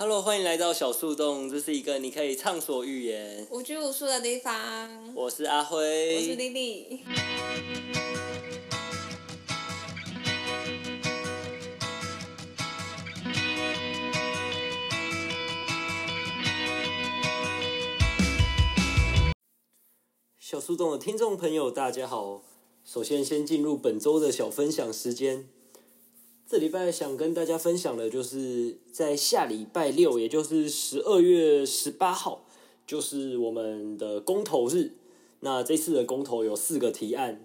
Hello，欢迎来到小树洞，这是一个你可以畅所欲言。无拘无束的地方。我是阿辉，我是丽丽。小树洞的听众朋友，大家好。首先，先进入本周的小分享时间。这礼拜想跟大家分享的，就是在下礼拜六，也就是十二月十八号，就是我们的公投日。那这次的公投有四个提案，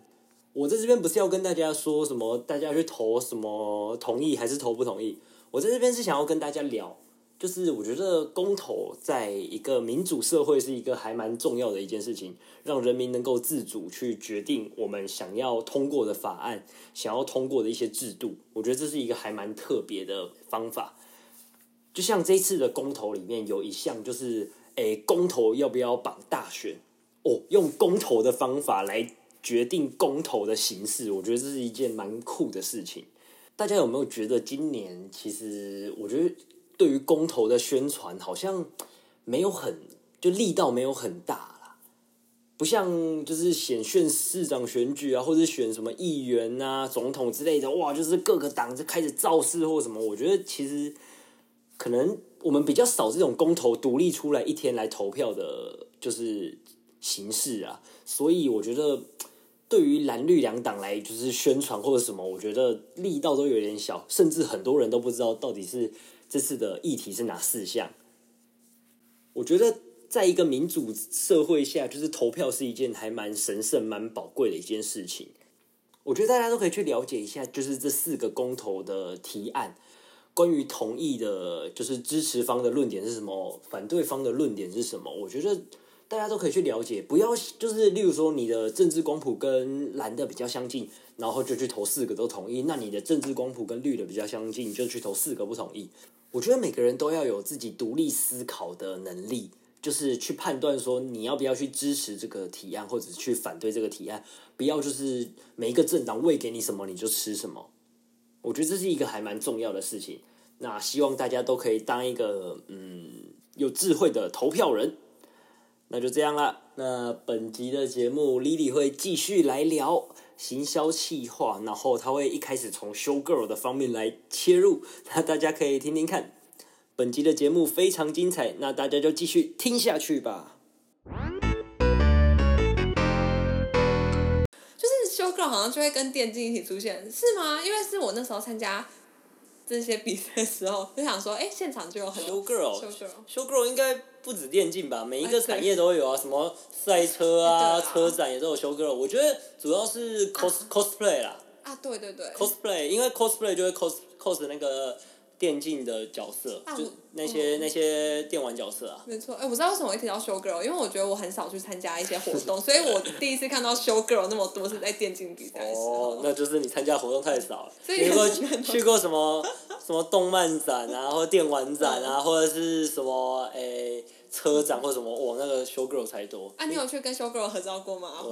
我在这边不是要跟大家说什么，大家去投什么同意还是投不同意。我在这边是想要跟大家聊。就是我觉得公投在一个民主社会是一个还蛮重要的一件事情，让人民能够自主去决定我们想要通过的法案，想要通过的一些制度。我觉得这是一个还蛮特别的方法。就像这次的公投里面有一项，就是诶，公投要不要绑大选？哦，用公投的方法来决定公投的形式，我觉得这是一件蛮酷的事情。大家有没有觉得今年其实我觉得？对于公投的宣传，好像没有很就力道没有很大啦，不像就是选选市长选举啊，或者选什么议员啊、总统之类的，哇，就是各个党就开始造势或什么。我觉得其实可能我们比较少这种公投独立出来一天来投票的，就是形式啊。所以我觉得对于蓝绿两党来就是宣传或者什么，我觉得力道都有点小，甚至很多人都不知道到底是。这次的议题是哪四项？我觉得，在一个民主社会下，就是投票是一件还蛮神圣、蛮宝贵的一件事情。我觉得大家都可以去了解一下，就是这四个公投的提案，关于同意的，就是支持方的论点是什么，反对方的论点是什么。我觉得大家都可以去了解，不要就是例如说你的政治光谱跟蓝的比较相近。然后就去投四个都同意，那你的政治光谱跟绿的比较相近，就去投四个不同意。我觉得每个人都要有自己独立思考的能力，就是去判断说你要不要去支持这个提案，或者去反对这个提案。不要就是每一个政党喂给你什么你就吃什么。我觉得这是一个还蛮重要的事情。那希望大家都可以当一个嗯有智慧的投票人。那就这样啦。那本集的节目，Lily 会继续来聊。行销企划，然后他会一开始从 show girl 的方面来切入，那大家可以听听看。本集的节目非常精彩，那大家就继续听下去吧。就是 show girl 好像就会跟电竞一起出现，是吗？因为是我那时候参加这些比赛时候就想说，哎，现场就有很多 girl，show girl 应该不止电竞吧，每一个产业都有啊，什么赛车啊，车展也都有 show girl。我觉得主要是 cos cosplay 啦。啊对对对。cosplay，因为 cosplay 就会 cos cos 那个。电竞的角色，就那些那些电玩角色啊。没错，哎，我知道为什么会提到 show girl，因为我觉得我很少去参加一些活动，所以我第一次看到 show girl 那么多是在电竞比赛的时候。哦，那就是你参加活动太少了。你有去过什么什么动漫展啊，或电玩展啊，或者是什么诶车展或什么？哇，那个 show girl 才多。啊，你有去跟 show girl 合照过吗？阿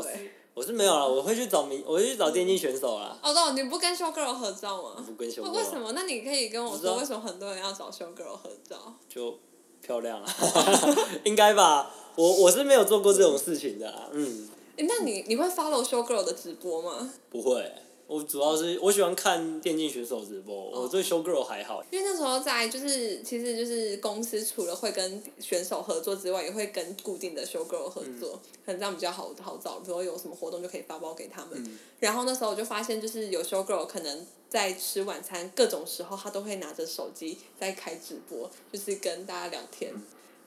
我是没有啦，我会去找明，我会去找电竞选手啦。哦，对，你不跟 show girl 合照吗？不跟 girl。为什么？那你可以跟我说，为什么很多人要找 show girl 合照？就漂亮啊，应该吧？我我是没有做过这种事情的，嗯。那你你会 follow show girl 的直播吗？不会。我主要是我喜欢看电竞选手直播，我对 show girl 还好。因为那时候在就是，其实就是公司除了会跟选手合作之外，也会跟固定的 show girl 合作，可能这样比较好好找。比如有什么活动就可以发包给他们。然后那时候我就发现，就是有 show girl 可能在吃晚餐各种时候，他都会拿着手机在开直播，就是跟大家聊天。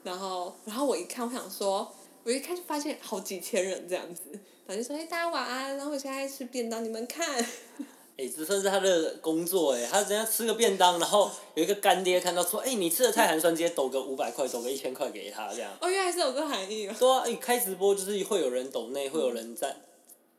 然后，然后我一看，我想说，我一看就发现好几千人这样子。他就说：“哎，大家晚安。然后我现在吃便当，你们看。哎，这算是他的工作哎，他人家吃个便当，然后有一个干爹看到说：“哎，你吃的太寒酸，直接抖个五百块，抖个一千块给他这样。”哦，原来是有个含义。对啊，哎，开直播就是会有人抖内，会有人在，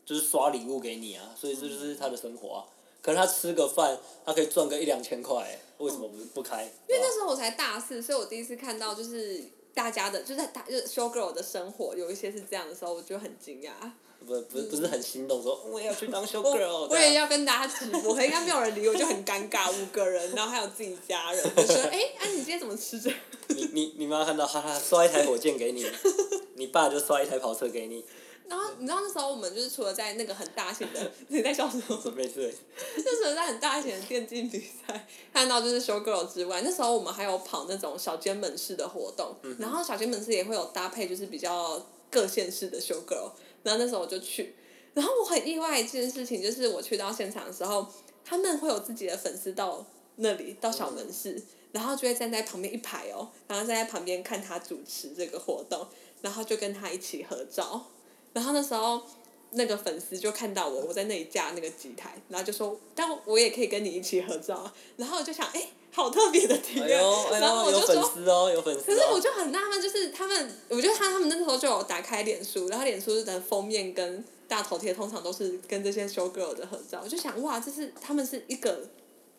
就是刷礼物给你啊，所以这就是他的生活啊。可能他吃个饭，他可以赚个一两千块，为什么不不开？因为那时候我才大四，所以我第一次看到就是大家的，就是大就是 show girl 的生活，有一些是这样的时候，我就很惊讶。不不不是很心动，说我也要去当 show girl。我也要跟大家直播，应该没有人理我，就很尴尬。五个人，然后还有自己家人，就说：“ 哎，啊，你今天怎么么吃这。你你你妈看到，哈哈，刷一台火箭给你，你爸就刷一台跑车给你。然后你知道那时候我们就是除了在那个很大型的，你在笑什么？没事。就是在很大型的电竞比赛看到就是 show girl 之外，那时候我们还有跑那种小间门市的活动，然后小间门市也会有搭配就是比较各县市的 show girl，然后那时候我就去，然后我很意外一件事情就是我去到现场的时候，他们会有自己的粉丝到那里到小门市，然后就会站在旁边一排哦，然后站在旁边看他主持这个活动，然后就跟他一起合照。然后那时候，那个粉丝就看到我，我在那里架那个机台，然后就说：“但我也可以跟你一起合照。”然后我就想，哎，好特别的体验。然后我就说：“哦，有粉丝。”可是我就很纳闷，就是他们，我觉得他他们那时候就有打开脸书，然后脸书的封面跟大头贴通常都是跟这些 show girl 的合照，我就想，哇，这是他们是一个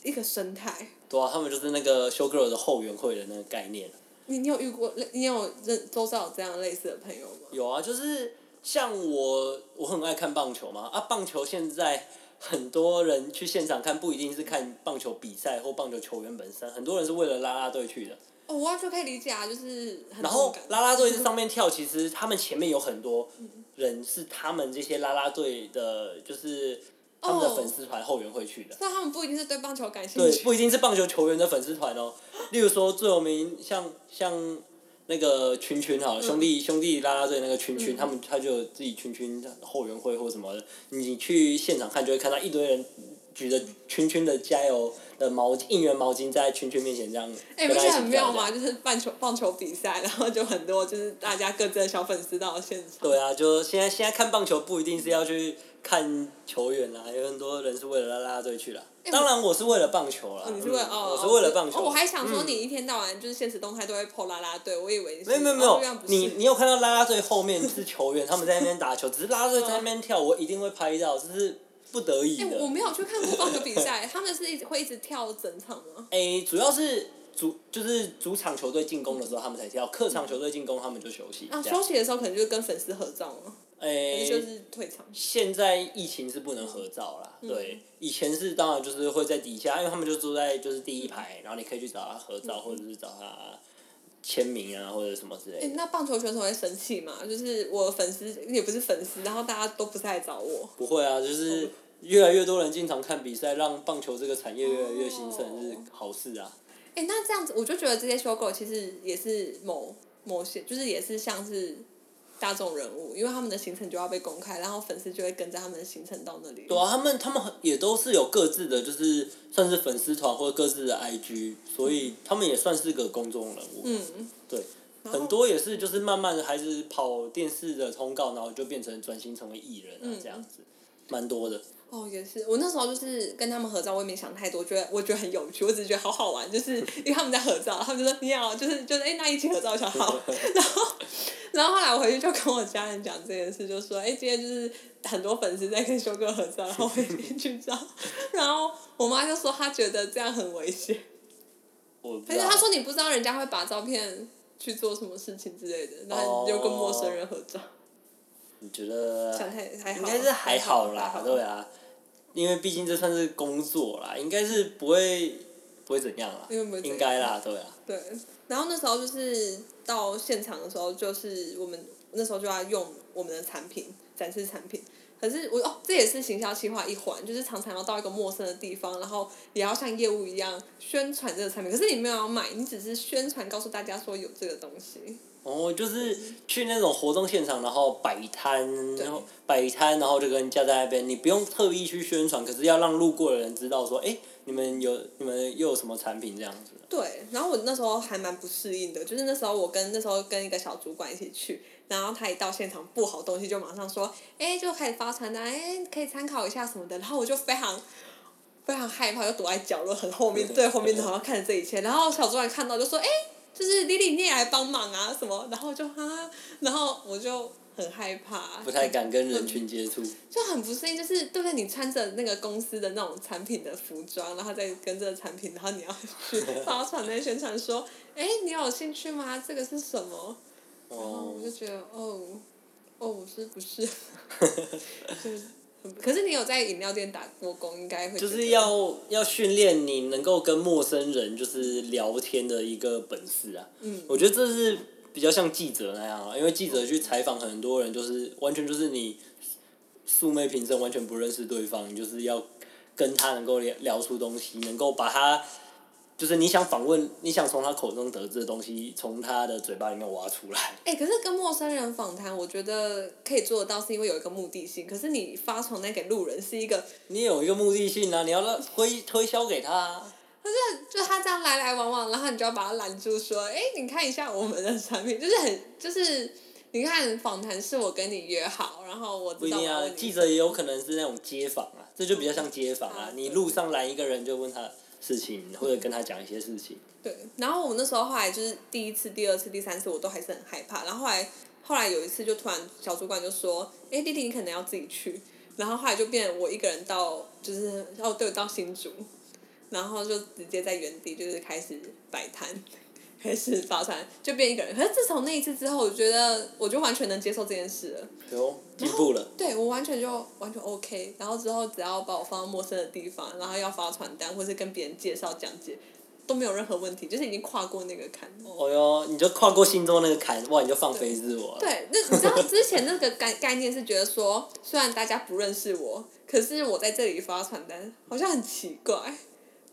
一个生态。对啊，他们就是那个 show girl 的后援会的那个概念。你你有遇过？你有认周遭有这样类似的朋友吗？有啊，就是。像我，我很爱看棒球嘛。啊，棒球现在很多人去现场看，不一定是看棒球比赛或棒球球员本身，很多人是为了拉拉队去的。哦，我完全可以理解啊，就是。然后拉拉队在上面跳，其实他们前面有很多人是他们这些拉拉队的，就是他们的粉丝团后援会去的。那他们不一定是对棒球感兴趣。对，不一定是棒球球员的粉丝团哦。例如说最有名，像像。那个群群哈，兄弟兄弟拉拉队那个群群，他们他就有自己群群后援会或什么的，你去现场看就会看到一堆人举着群群的加油的毛巾应援毛巾在群群面前这样。哎，不是很妙吗？就是棒球棒球比赛，然后就很多就是大家各自的小粉丝到现场。对啊，就现在现在看棒球不一定是要去看球员啦，有很多人是为了拉拉队去了。当然，我是为了棒球了。你是为哦，我是为了棒球。我还想说，你一天到晚就是现实动态都会 po 拉拉队，我以为没有没有没有，你你有看到拉拉队后面是球员，他们在那边打球，只是拉拉队在那边跳，我一定会拍到，这是不得已的。我没有去看过棒球比赛，他们是一直会一直跳整场吗？哎，主要是主就是主场球队进攻的时候他们才跳，客场球队进攻他们就休息。啊，休息的时候可能就是跟粉丝合照了。诶，就是退场。现在疫情是不能合照啦，对。以前是当然就是会在底下，因为他们就坐在就是第一排，然后你可以去找他合照，或者是找他签名啊，或者什么之类。诶，那棒球选手会生气吗？就是我粉丝也不是粉丝，然后大家都不是来找我。不会啊，就是越来越多人经常看比赛，让棒球这个产业越来越兴盛是好事啊。诶，那这样子我就觉得这些收购其实也是某某些，就是也是像是。大众人物，因为他们的行程就要被公开，然后粉丝就会跟着他们的行程到那里。对啊，他们他们也都是有各自的，就是算是粉丝团或者各自的 IG，所以他们也算是个公众人物。嗯，对，很多也是就是慢慢的还是跑电视的通告，然后就变成转型成为艺人啊这样子，蛮多的。哦，也是，我那时候就是跟他们合照，我也没想太多，觉得我觉得很有趣，我只是觉得好好玩，就是 因为他们在合照，他们就说你好，就是就是哎，那一起合照一下好，然后然后后来我回去就跟我家人讲这件事，就说哎，今天就是很多粉丝在跟修哥合照，然后我也去照，然后我妈就说她觉得这样很危险，而且她说你不知道人家会把照片去做什么事情之类的，然后就跟陌生人合照。你觉得应该是还好啦，对啊，因为毕竟这算是工作啦，应该是不会不会怎样啦，应该啦，对啊。对，然后那时候就是到现场的时候，就是我们那时候就要用我们的产品展示产品。可是我哦，这也是行销企划一环，就是常常要到一个陌生的地方，然后也要像业务一样宣传这个产品。可是你没有要买，你只是宣传，告诉大家说有这个东西。哦，就是去那种活动现场，然后摆摊，然后摆摊，然后就跟人家在那边，你不用特意去宣传，可是要让路过的人知道说，哎，你们有你们又有什么产品这样子。对，然后我那时候还蛮不适应的，就是那时候我跟那时候跟一个小主管一起去，然后他一到现场布好东西就马上说，哎，就开始发传单，哎，可以参考一下什么的，然后我就非常非常害怕，就躲在角落很后面最后面的，然后看着这一切，然后小主管看到就说，哎。就是丽丽，你也来帮忙啊？什么？然后就哈，然后我就很害怕，不太敢跟人群接触，就很不适应。就是对不对？你穿着那个公司的那种产品的服装，然后再跟这个产品，然后你要去 发传单宣传，说，哎，你有兴趣吗？这个是什么？然后我就觉得，哦，哦，是不是？就很可是你有在饮料店打过工，应该会就是要要训练你能够跟陌生人就是聊天的一个本事啊。嗯，我觉得这是比较像记者那样啊，因为记者去采访很多人，就是完全就是你素昧平生，完全不认识对方，你就是要跟他能够聊聊出东西，能够把他就是你想访问，你想从他口中得知的东西，从他的嘴巴里面挖出来。哎、可是跟陌生人访谈，我觉得可以做得到，是因为有一个目的性。可是你发传单给路人是一个，你有一个目的性啊，你要让推推销给他啊。就他这样来来往往，然后你就要把他拦住，说：“哎、你看一下我们的产品，就是很就是，你看访谈是我跟你约好，然后我知道不一定啊记者也有可能是那种街访啊，这就比较像街访啊啊。你路上拦一个人就问他事情，或者跟他讲一些事情。对，然后我们那时候后来就是第一次、第二次、第三次，我都还是很害怕。然后后来后来有一次，就突然小主管就说：“哎，弟弟，你可能要自己去。”然后后来就变我一个人到，就是哦对，到新竹，然后就直接在原地就是开始摆摊，开始发传，就变一个人。可是自从那一次之后，我觉得我就完全能接受这件事了。哟，进步了。对我完全就完全 OK，然后之后只要把我放到陌生的地方，然后要发传单或是跟别人介绍讲解，都没有任何问题，就是已经跨过那个坎。哦哟，你就跨过心中那个坎，哇，你就放飞自我了。对，那你知道之前那个概概念是觉得说，虽然大家不认识我，可是我在这里发传单好像很奇怪。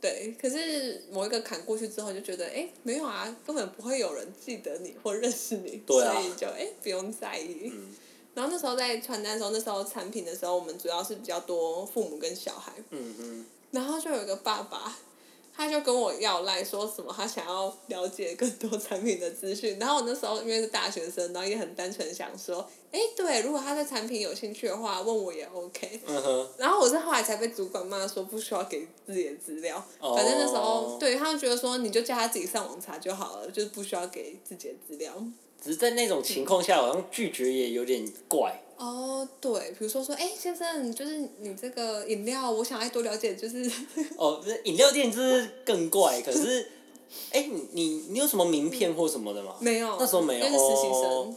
对，可是某一个坎过去之后，就觉得哎，没有啊，根本不会有人记得你或认识你，对啊所以就哎不用在意。然后那时候在传单的时候，那时候产品的时候，我们主要是比较多父母跟小孩，嗯嗯。然后就有一个爸爸，他就跟我要赖说什么他想要了解更多产品的资讯。然后我那时候因为是大学生，然后也很单纯想说，哎，对，如果他对产品有兴趣的话，问我也 OK。嗯哼，然后我是后来才被主管骂说不需要给自己的资料，哦反正那时候对他们觉得说你就叫他自己上网查就好了，就是不需要给自己的资料。只是在那种情况下，好像拒绝也有点怪。哦，对，比如说说，哎，先生，就是你这个饮料，我想要多了解，就是哦，饮料店就是更怪，可是，哎、你你你有什么名片或什么的吗？没有，那时候没有因为是实习生。哦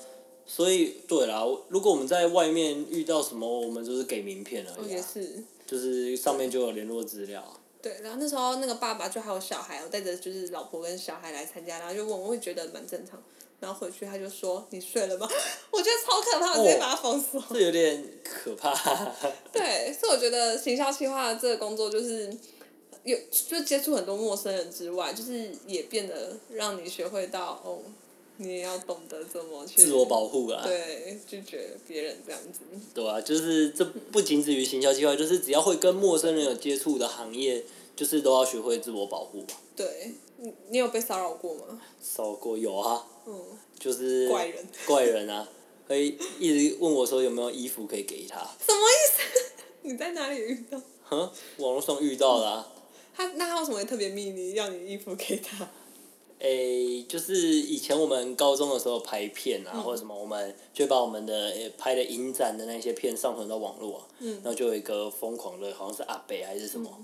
所以，对啦，如果我们在外面遇到什么，我们就是给名片而哦，已、啊，也是。就是上面就有联络资料。对，然后那时候那个爸爸就还有小孩，我带着就是老婆跟小孩来参加，然后就问我，我会觉得蛮正常。然后回去他就说：“你睡了吗？” 我觉得超可怕，我直接把他封锁。这有点可怕。对，所以我觉得行销企划这个工作就是有就接触很多陌生人之外，就是也变得让你学会到哦，你也要懂得怎么去自我保护啊，对拒绝别人这样子。对啊，就是这不仅止于行销计划，就是只要会跟陌生人有接触的行业，就是都要学会自我保护吧。对，你你有被骚扰过吗？骚过有啊，嗯，就是怪人。怪人啊，会一直问我说有没有衣服可以给他，什么意思？你在哪里遇到？哼，网络上遇到啦、啊。他那他为什么会特别秘密，要你衣服给他？诶、就是以前我们高中的时候拍片啊，或者什么，我们就会把我们的诶拍的影展的那些片上传到网络、啊，然后就有一个疯狂的，好像是阿北还是什么，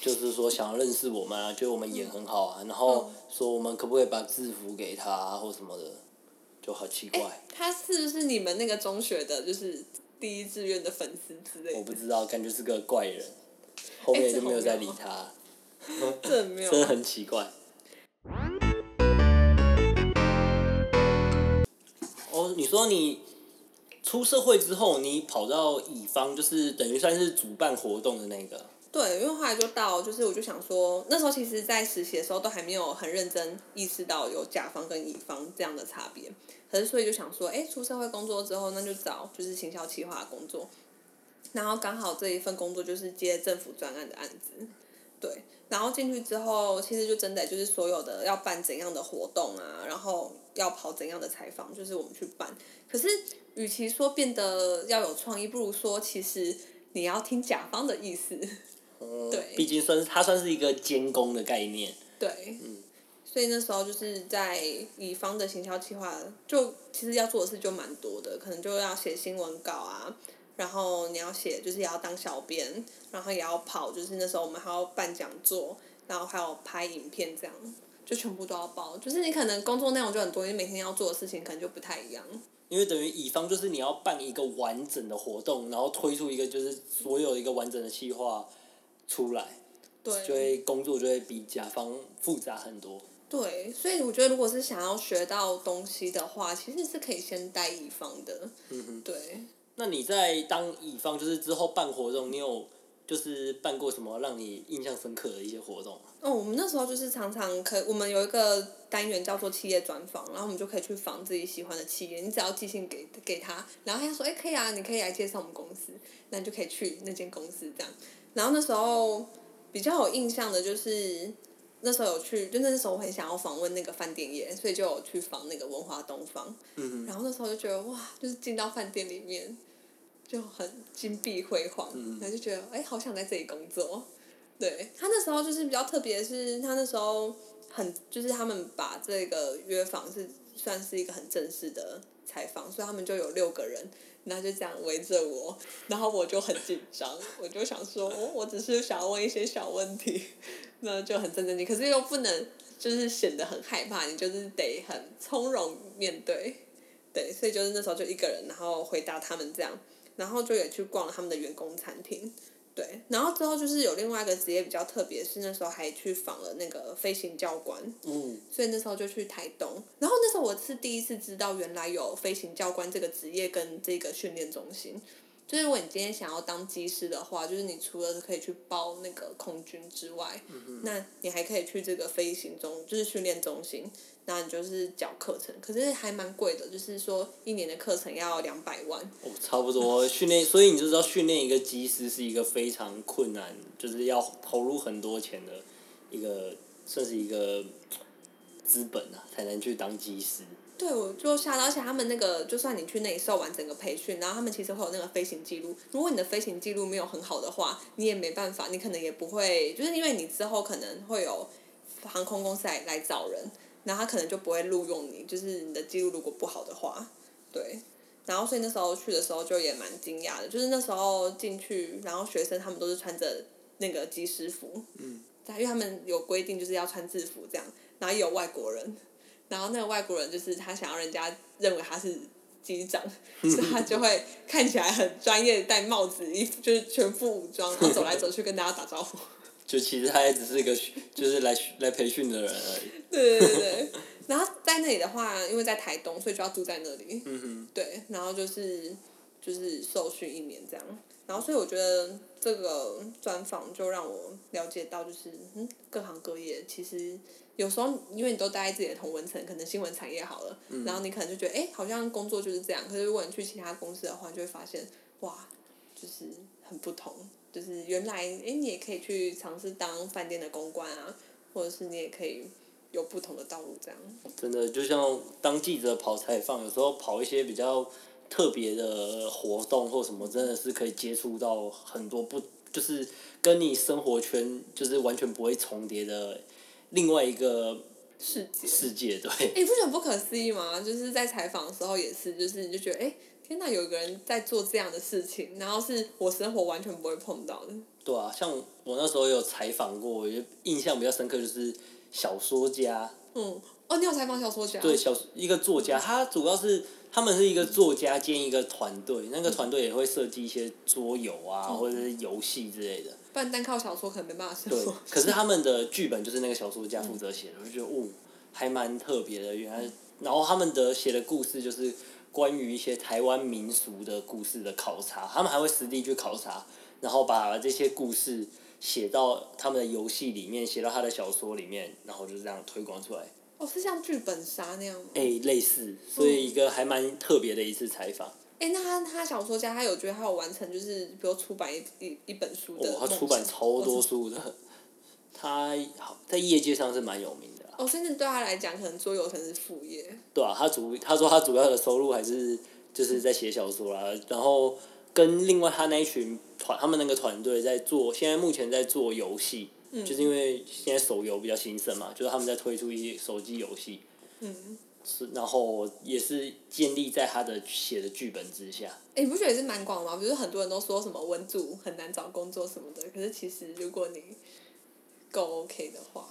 就是说想要认识我们啊，觉得我们演很好啊，然后说我们可不可以把制服给他、啊、或什么的，就好奇怪，哎，他是不是你们那个中学的，就是第一志愿的粉丝之类的？我不知道，感觉是个怪人，后面就没有再理他，这很妙。真的很奇怪。哦，你说你出社会之后，你跑到乙方，就是等于算是主办活动的那个。对，因为后来就到，就是我就想说，那时候其实，在实习的时候都还没有很认真意识到有甲方跟乙方这样的差别，可是所以就想说，哎，出社会工作之后，那就找就是行销企划工作，然后刚好这一份工作就是接政府专案的案子，对，然后进去之后，其实就真的就是所有的要办怎样的活动啊，然后要跑怎样的采访，就是我们去办。可是，与其说变得要有创意，不如说其实你要听甲方的意思。嗯对毕竟算是它算是一个监工的概念。对，嗯所以那时候就是在乙方的行销计划，就其实要做的事就蛮多的，可能就要写新闻稿啊，然后你要写就是也要当小编，然后也要跑，就是那时候我们还要办讲座，然后还有拍影片这样，就全部都要报。就是你可能工作内容就很多，你每天要做的事情可能就不太一样。因为等于乙方就是你要办一个完整的活动，然后推出一个就是所有一个完整的计划出来，对，就会工作就会比甲方复杂很多。对，所以我觉得如果是想要学到东西的话，其实是可以先带乙方的。嗯哼。对。那你在当乙方，就是之后办活动，你有就是办过什么让你印象深刻的一些活动？哦，我们那时候就是常常可，我们有一个单元叫做企业专访，然后我们就可以去访自己喜欢的企业，你只要寄信给给他，然后他说，哎，可以啊，你可以来介绍我们公司，那你就可以去那间公司这样。然后那时候比较有印象的就是。那时候有去，就那时候我很想要访问那个饭店业，所以就有去访那个文华东方。嗯然后那时候就觉得哇，就是进到饭店里面，就很金碧辉煌，然后就觉得哎，好想在这里工作。对他那时候就是比较特别，是他那时候很就是他们把这个约访是算是一个很正式的采访，所以他们就有六个人，然后就这样围着我，然后我就很紧张，我就想说，我我只是想要问一些小问题。那就很正正经，可是又不能就是显得很害怕，你就是得很从容面对，对，所以就是那时候就一个人，然后回答他们这样，然后就也去逛了他们的员工餐厅，对，然后之后就是有另外一个职业比较特别，是那时候还去访了那个飞行教官，嗯，所以那时候就去台东，然后那时候我是第一次知道原来有飞行教官这个职业跟这个训练中心。就是如果你今天想要当机师的话，就是你除了可以去报那个空军之外，那你还可以去这个飞行中，就是训练中心，那你就是缴课程，可是还蛮贵的，就是说一年的课程要两百万。哦，差不多训练，所以你就知道训练一个机师是一个非常困难，就是要投入很多钱的一个，算是一个资本啊，才能去当机师。对，我就吓到，而且他们那个，就算你去那里受完整个培训，然后他们其实会有那个飞行记录。如果你的飞行记录没有很好的话，你也没办法，你可能也不会，就是因为你之后可能会有航空公司来来找人，然后他可能就不会录用你，就是你的记录如果不好的话，对。然后所以那时候去的时候就也蛮惊讶的，就是那时候进去，然后学生他们都是穿着那个机师服，嗯，因为他们有规定就是要穿制服这样，然后也有外国人。然后那个外国人就是他想要人家认为他是机长，所以他就会看起来很专业，戴帽子，衣服就是全副武装，然后走来走去跟大家打招呼。就其实他也只是一个，就是来来培训的人而已。对对对对，然后在那里的话，因为在台东，所以就要住在那里。嗯哼。对，然后就是就是受训一年这样，然后所以我觉得这个专访就让我了解到，就是嗯，各行各业其实。有时候，因为你都待在自己的同文层，可能新闻产业好了，然后你可能就觉得，哎，好像工作就是这样。可是如果你去其他公司的话，就会发现，哇，就是很不同。就是原来，哎，你也可以去尝试当饭店的公关啊，或者是你也可以有不同的道路这样。真的，就像当记者跑采访，有时候跑一些比较特别的活动或什么，真的是可以接触到很多不，就是跟你生活圈就是完全不会重叠的。另外一个世界，世界对。你不觉得不可思议吗？就是在采访的时候也是，就是你就觉得，哎，天哪，有个人在做这样的事情，然后是我生活完全不会碰到的。对啊，像我那时候有采访过，我觉得印象比较深刻就是小说家。嗯，哦，你有采访小说家？对，小一个作家，他主要是他们是一个作家兼一个团队，那个团队也会设计一些桌游啊，或者是游戏之类的。不然单靠小说可能没办法写。对，可是他们的剧本就是那个小说家负责写的，我就觉得哦，还蛮特别的。原来，然后他们的写的故事就是关于一些台湾民俗的故事的考察，他们还会实地去考察，然后把这些故事写到他们的游戏里面，写到他的小说里面，然后就这样推广出来。哦，是像剧本杀那样吗？哎，类似，所以一个还蛮特别的一次采访。哎，那他他小说家，他有觉得他有完成，就是比如出版一一一本书的。哦，他出版超多书的，他好在业界上是蛮有名的。哦，甚至对他来讲，可能桌游才是副业。对啊，他主他说他主要的收入还是就是在写小说啦，然后跟另外他那一群团，他们那个团队在做，现在目前在做游戏，就是因为现在手游比较兴盛嘛，就是他们在推出一些手机游戏。嗯。是，然后也是建立在他的写的剧本之下。哎，你不觉得也是蛮广吗？不是很多人都说什么文组很难找工作什么的，可是其实如果你够 OK 的话，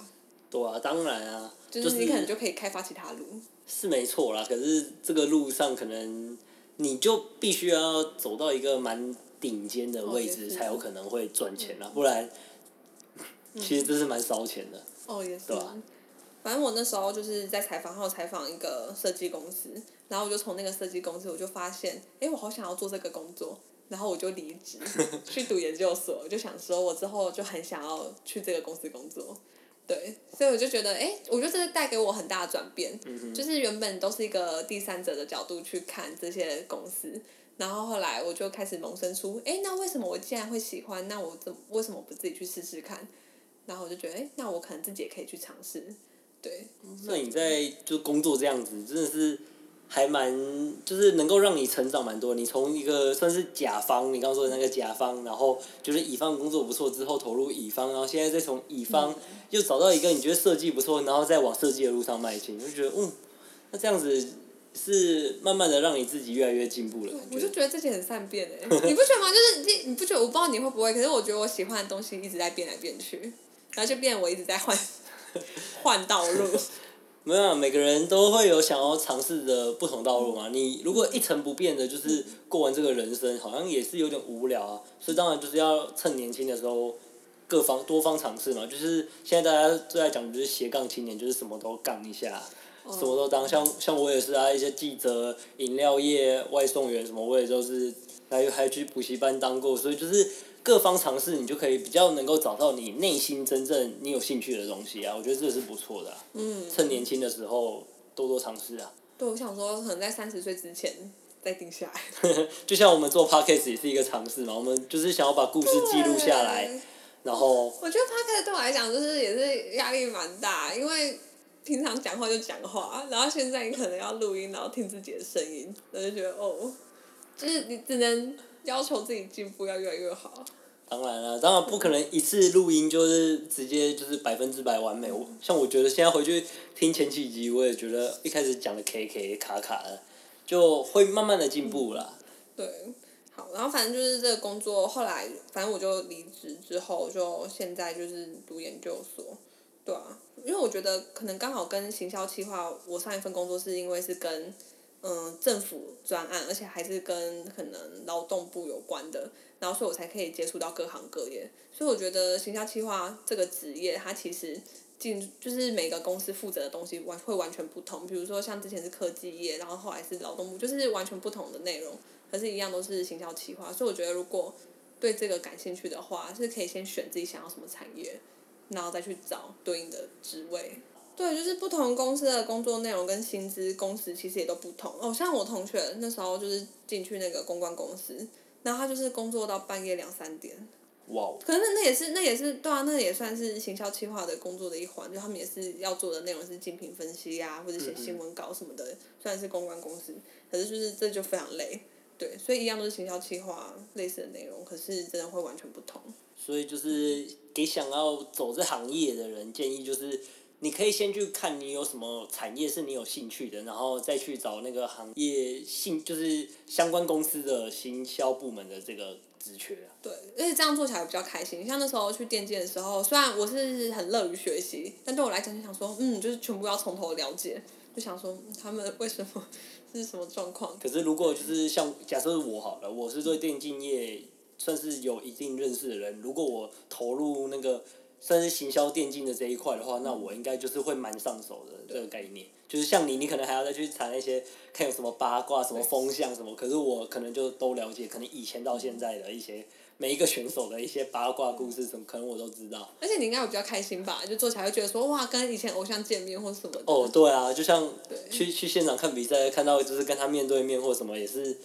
对啊，当然啊，就是你可能就可以开发其他路。是没错啦，可是这个路上可能你就必须要走到一个蛮顶尖的位置，才有可能会赚钱啦，不然其实这是蛮烧钱的。哦，也是。对吧？反正我那时候就是在采访，然后采访一个设计公司，然后我就从那个设计公司，我就发现，哎，我好想要做这个工作，然后我就离职 去读研究所，就想说我之后就很想要去这个公司工作，对，所以我就觉得，哎，我觉得这是带给我很大的转变，就是原本都是一个第三者的角度去看这些公司，然后后来我就开始萌生出，哎，那为什么我既然会喜欢，那我怎为什么不自己去试试看？然后我就觉得，哎，那我可能自己也可以去尝试。对，那你在就工作这样子，真的是还蛮，就是能够让你成长蛮多。你从一个算是甲方，你刚刚说的那个甲方，然后就是乙方工作不错之后投入乙方，然后现在再从乙方又找到一个你觉得设计不错，然后再往设计的路上迈进，就觉得嗯，那这样子是慢慢的让你自己越来越进步了。我就觉得自己很善变哎，你不觉得吗？就是你你不觉得？我不知道你会不会，可是我觉得我喜欢的东西一直在变来变去，然后就变我一直在换。换道路，没有，啊每个人都会有想要尝试的不同道路嘛。你如果一成不变的，就是过完这个人生，好像也是有点无聊啊。所以当然就是要趁年轻的时候，各方多方尝试嘛。就是现在大家最爱讲的就是斜杠青年，就是什么都干一下，什么都当。像像我也是啊，一些记者、饮料业、外送员什么，我也都是还还去补习班当过，所以就是。各方尝试，你就可以比较能够找到你内心真正你有兴趣的东西啊！我觉得这是不错的。嗯。趁年轻的时候多多尝试啊。对，我想说，可能在三十岁之前再定下来。就像我们做 podcast 也是一个尝试嘛，我们就是想要把故事记录下来，然后。我觉得 podcast 对我来讲，就是也是压力蛮大，因为平常讲话就讲话，然后现在你可能要录音，然后听自己的声音，我就觉得哦，就是你只能。要求自己进步要越来越好。当然了，当然不可能一次录音就是直接就是百分之百完美。我像我觉得现在回去听前几集，我也觉得一开始讲的 K K 卡卡的，就会慢慢的进步啦。对，好，然后反正就是这个工作，后来反正我就离职之后，就现在就是读研究所，对啊，因为我觉得可能刚好跟行销企划，我上一份工作是因为是跟。嗯，政府专案，而且还是跟可能劳动部有关的，然后所以我才可以接触到各行各业。所以我觉得行销企划这个职业，它其实进就是每个公司负责的东西完会完全不同。比如说像之前是科技业，然后后来是劳动部，就是完全不同的内容，可是一样都是行销企划。所以我觉得如果对这个感兴趣的话，是可以先选自己想要什么产业，然后再去找对应的职位。对，就是不同公司的工作内容跟薪资、工时其实也都不同。哦，像我同学那时候就是进去那个公关公司，然后他就是工作到半夜两三点。哇！可是那也是那也是对啊，那也算是行销企划的工作的一环，就他们也是要做的内容是竞品分析呀，或者写新闻稿什么的。虽然是公关公司，可是就是这就非常累。对，所以一样都是行销企划类似的内容，可是真的会完全不同。所以就是给想要走这行业的人建议就是。你可以先去看你有什么产业是你有兴趣的，然后再去找那个行业性就是相关公司的行销部门的这个职缺啊。对，而且这样做起来比较开心。像那时候去电竞的时候，虽然我是很乐于学习，但对我来讲就想说，嗯，就是全部要从头了解，就想说他们为什么是什么状况。可是如果就是像假设是我好了，我是对电竞业算是有一定认识的人，如果我投入那个。算是行销电竞的这一块的话，那我应该就是会蛮上手的这个概念。就是像你，你可能还要再去查那些看有什么八卦、什么风向什么。可是我可能就都了解，可能以前到现在的一些每一个选手的一些八卦故事什么，可能我都知道。而且你应该会比较开心吧？就做起来会觉得说哇，跟以前偶像见面或什么。哦，对啊，就像去去现场看比赛，看到就是跟他面对面或什么也是。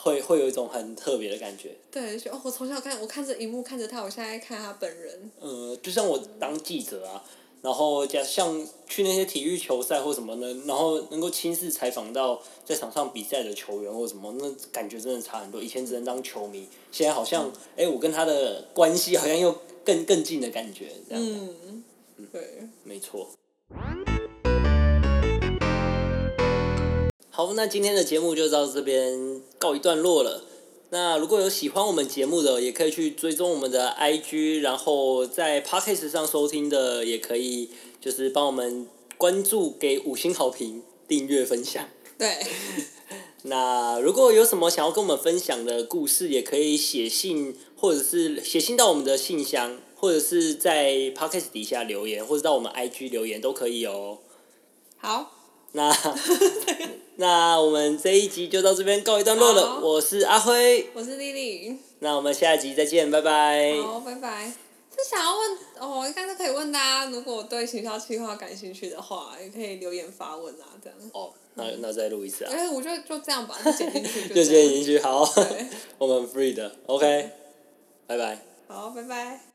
会会有一种很特别的感觉。对，就哦，我从小看，我看着荧幕看着他，我现在看他本人。嗯，就像我当记者啊，然后加像去那些体育球赛或什么呢，然后能够亲自采访到在场上比赛的球员或什么，那感觉真的差很多。以前只能当球迷，现在好像，哎，我跟他的关系好像又更更近的感觉，这样。嗯，对，没错。好，那今天的节目就到这边告一段落了。那如果有喜欢我们节目的，也可以去追踪我们的 IG，然后在 Podcast 上收听的，也可以就是帮我们关注、给五星好评、订阅、分享。对，那如果有什么想要跟我们分享的故事，也可以写信，或者是写信到我们的信箱，或者是在 podcast 底下留言，或者到我们 IG 留言都可以哦。好，那 那我们这一集就到这边告一段落了。我是阿辉，我是丽丽。那我们下一集再见，拜拜。好，拜拜。是想要问哦，应该是可以问大家，如果对行销计划感兴趣的话，也可以留言发问啊，这样。哦，那那再录一次啊。哎，我觉得就这样吧，就剪进去。就这样剪进去，好，我们 free 的，OK，拜拜。好，拜拜。